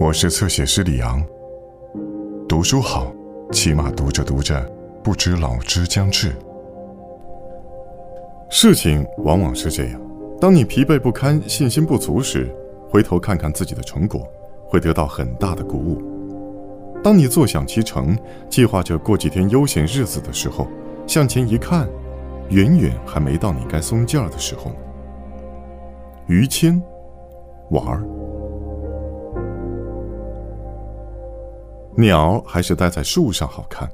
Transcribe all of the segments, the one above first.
我是侧写师李昂。读书好，起码读着读着，不知老之将至。事情往往是这样：当你疲惫不堪、信心不足时，回头看看自己的成果，会得到很大的鼓舞。当你坐享其成，计划着过几天悠闲日子的时候，向前一看，远远还没到你该松劲儿的时候。于谦，玩儿。鸟还是待在树上好看。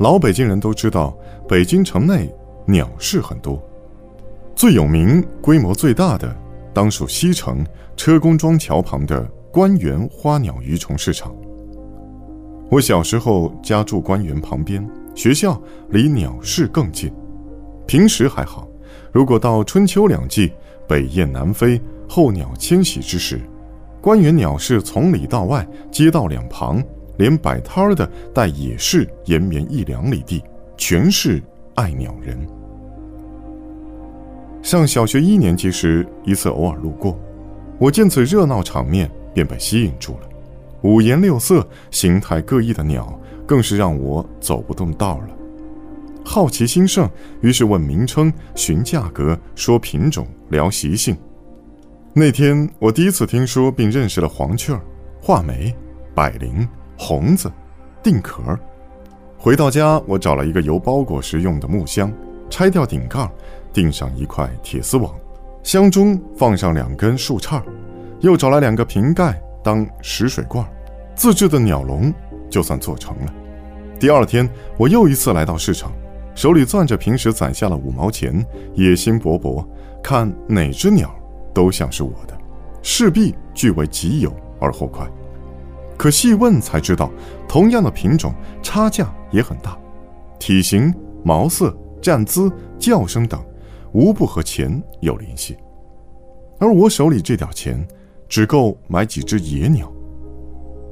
老北京人都知道，北京城内鸟市很多，最有名、规模最大的，当属西城车公庄桥旁的官园花鸟鱼虫市场。我小时候家住官园旁边，学校离鸟市更近。平时还好，如果到春秋两季。北雁南飞，候鸟迁徙之时，官园鸟市从里到外，街道两旁，连摆摊儿的带野市，延绵一两里地，全是爱鸟人。上小学一年级时，一次偶尔路过，我见此热闹场面，便被吸引住了。五颜六色、形态各异的鸟，更是让我走不动道了。好奇心盛，于是问名称、询价格、说品种、聊习性。那天我第一次听说并认识了黄雀、画眉、百灵、红子、定壳。回到家，我找了一个邮包裹时用的木箱，拆掉顶盖，钉上一块铁丝网，箱中放上两根树杈，又找来两个瓶盖当食水罐，自制的鸟笼就算做成了。第二天，我又一次来到市场。手里攥着平时攒下了五毛钱，野心勃勃，看哪只鸟都像是我的，势必据为己有而后快。可细问才知道，同样的品种差价也很大，体型、毛色、站姿、叫声等，无不和钱有联系。而我手里这点钱，只够买几只野鸟。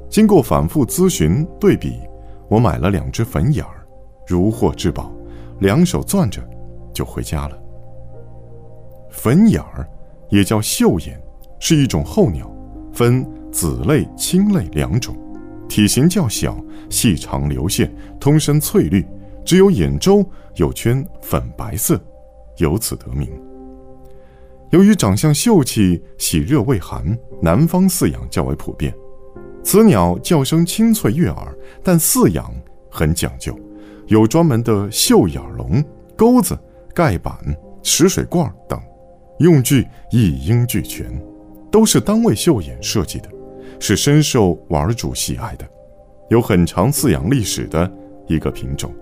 经过反复咨询对比，我买了两只粉眼儿，如获至宝。两手攥着，就回家了。粉眼儿，也叫绣眼，是一种候鸟，分子类、亲类两种，体型较小，细长流线，通身翠绿，只有眼周有圈粉白色，由此得名。由于长相秀气，喜热畏寒，南方饲养较为普遍。此鸟叫声清脆悦耳，但饲养很讲究。有专门的绣眼笼、钩子、盖板、食水罐等，用具一应俱全，都是单位绣眼设计的，是深受玩主喜爱的，有很长饲养历史的一个品种。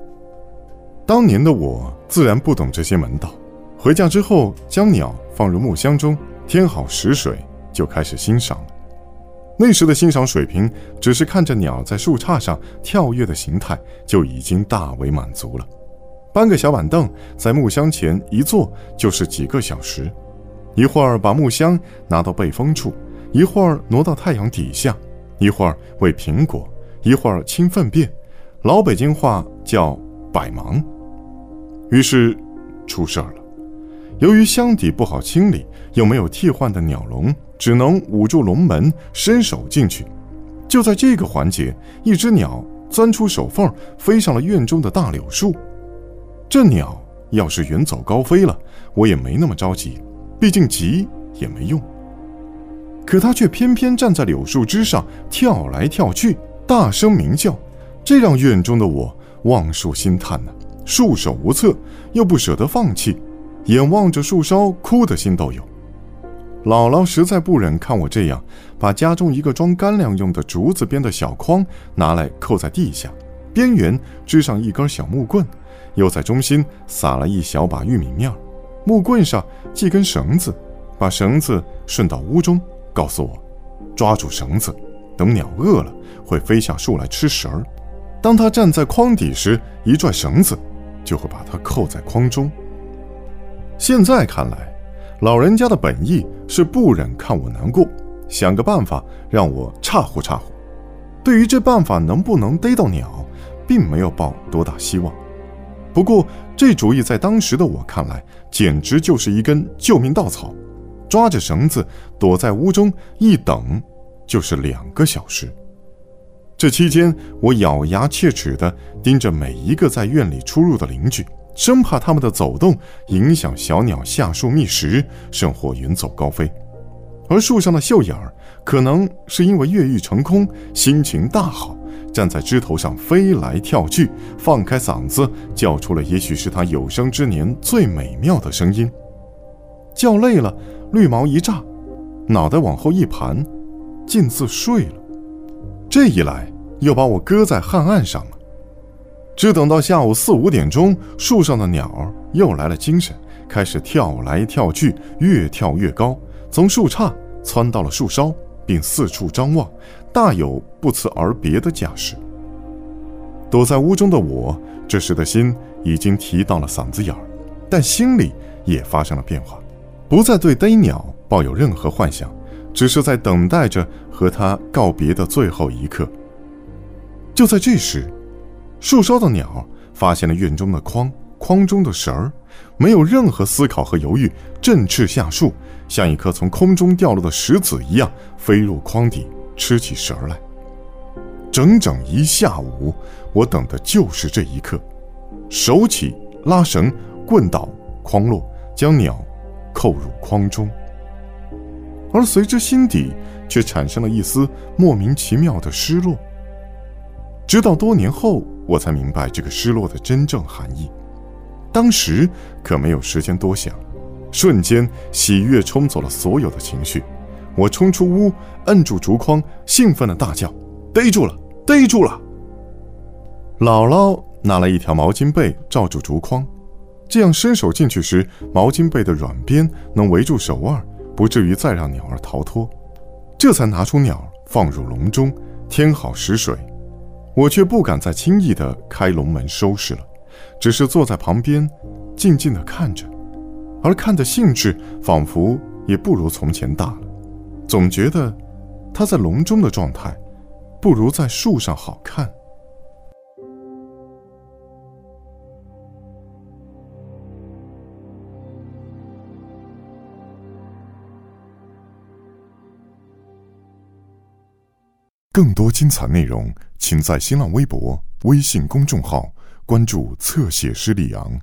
当年的我自然不懂这些门道，回家之后将鸟放入木箱中，添好食水，就开始欣赏了。那时的欣赏水平，只是看着鸟在树杈上跳跃的形态，就已经大为满足了。搬个小板凳在木箱前一坐，就是几个小时。一会儿把木箱拿到背风处，一会儿挪到太阳底下，一会儿喂苹果，一会儿清粪便，老北京话叫百忙。于是，出事儿了。由于箱底不好清理，又没有替换的鸟笼。只能捂住笼门，伸手进去。就在这个环节，一只鸟钻出手缝，飞上了院中的大柳树。这鸟要是远走高飞了，我也没那么着急，毕竟急也没用。可它却偏偏站在柳树枝上跳来跳去，大声鸣叫，这让院中的我望树兴叹呢，束手无策，又不舍得放弃，眼望着树梢，哭的心都有。姥姥实在不忍看我这样，把家中一个装干粮用的竹子编的小筐拿来扣在地下，边缘支上一根小木棍，又在中心撒了一小把玉米面儿木棍上系根绳子，把绳子顺到屋中，告诉我，抓住绳子，等鸟饿了会飞下树来吃食儿。当它站在筐底时，一拽绳子，就会把它扣在筐中。现在看来。老人家的本意是不忍看我难过，想个办法让我岔呼岔呼。对于这办法能不能逮到鸟，并没有抱多大希望。不过这主意在当时的我看来，简直就是一根救命稻草。抓着绳子躲在屋中一等，就是两个小时。这期间，我咬牙切齿地盯着每一个在院里出入的邻居，生怕他们的走动影响小鸟下树觅食，甚或远走高飞。而树上的秀眼儿，可能是因为越狱成功，心情大好，站在枝头上飞来跳去，放开嗓子叫出了也许是他有生之年最美妙的声音。叫累了，绿毛一炸，脑袋往后一盘，竟自睡了。这一来，又把我搁在旱岸上了。只等到下午四五点钟，树上的鸟儿又来了精神，开始跳来跳去，越跳越高，从树杈窜到了树梢，并四处张望，大有不辞而别的架势。躲在屋中的我，这时的心已经提到了嗓子眼儿，但心里也发生了变化。不再对逮鸟抱有任何幻想，只是在等待着和他告别的最后一刻。就在这时，树梢的鸟发现了院中的筐，筐中的绳儿，没有任何思考和犹豫，振翅下树，像一颗从空中掉落的石子一样飞入筐底，吃起食儿来。整整一下午，我等的就是这一刻。手起拉绳，棍倒筐落，将鸟。扣入筐中，而随之心底却产生了一丝莫名其妙的失落。直到多年后，我才明白这个失落的真正含义。当时可没有时间多想，瞬间喜悦冲走了所有的情绪。我冲出屋，摁住竹筐，兴奋地大叫：“逮住了！逮住了！”姥姥拿来一条毛巾被罩住竹筐。这样伸手进去时，毛巾被的软边能围住手腕，不至于再让鸟儿逃脱。这才拿出鸟放入笼中，添好食水。我却不敢再轻易地开笼门收拾了，只是坐在旁边，静静地看着，而看的兴致仿佛也不如从前大了。总觉得，它在笼中的状态，不如在树上好看。更多精彩内容，请在新浪微博、微信公众号关注“侧写师李昂”。